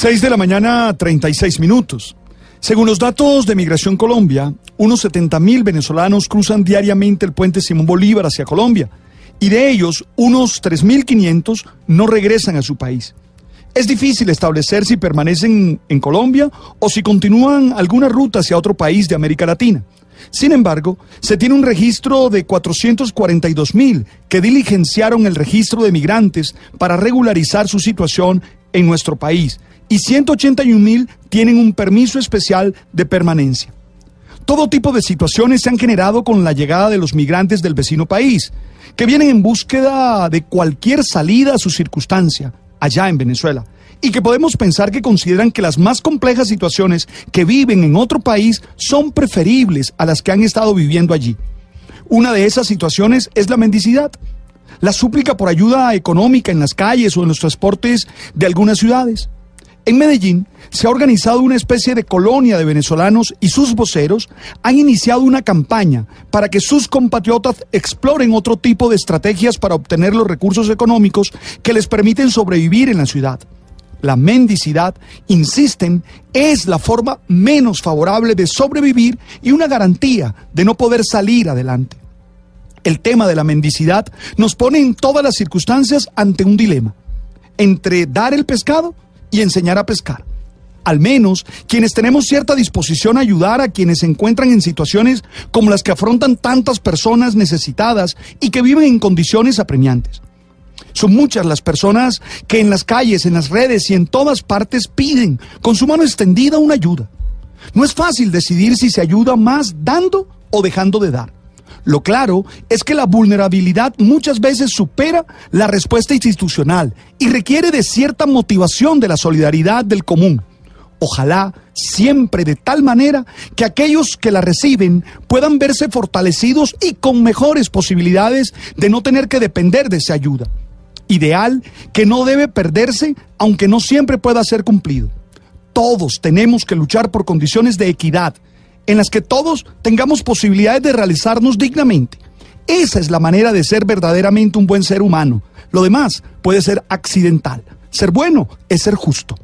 6 de la mañana, 36 minutos. Según los datos de Migración Colombia, unos 70 mil venezolanos cruzan diariamente el puente Simón Bolívar hacia Colombia y de ellos unos 3.500 no regresan a su país. Es difícil establecer si permanecen en Colombia o si continúan alguna ruta hacia otro país de América Latina. Sin embargo, se tiene un registro de 442 mil que diligenciaron el registro de migrantes para regularizar su situación en nuestro país y 181 mil tienen un permiso especial de permanencia. Todo tipo de situaciones se han generado con la llegada de los migrantes del vecino país, que vienen en búsqueda de cualquier salida a su circunstancia allá en Venezuela, y que podemos pensar que consideran que las más complejas situaciones que viven en otro país son preferibles a las que han estado viviendo allí. Una de esas situaciones es la mendicidad, la súplica por ayuda económica en las calles o en los transportes de algunas ciudades. En Medellín se ha organizado una especie de colonia de venezolanos y sus voceros han iniciado una campaña para que sus compatriotas exploren otro tipo de estrategias para obtener los recursos económicos que les permiten sobrevivir en la ciudad. La mendicidad, insisten, es la forma menos favorable de sobrevivir y una garantía de no poder salir adelante. El tema de la mendicidad nos pone en todas las circunstancias ante un dilema entre dar el pescado y enseñar a pescar. Al menos quienes tenemos cierta disposición a ayudar a quienes se encuentran en situaciones como las que afrontan tantas personas necesitadas y que viven en condiciones apremiantes. Son muchas las personas que en las calles, en las redes y en todas partes piden con su mano extendida una ayuda. No es fácil decidir si se ayuda más dando o dejando de dar. Lo claro es que la vulnerabilidad muchas veces supera la respuesta institucional y requiere de cierta motivación de la solidaridad del común. Ojalá siempre de tal manera que aquellos que la reciben puedan verse fortalecidos y con mejores posibilidades de no tener que depender de esa ayuda. Ideal que no debe perderse aunque no siempre pueda ser cumplido. Todos tenemos que luchar por condiciones de equidad, en las que todos tengamos posibilidades de realizarnos dignamente. Esa es la manera de ser verdaderamente un buen ser humano. Lo demás puede ser accidental. Ser bueno es ser justo.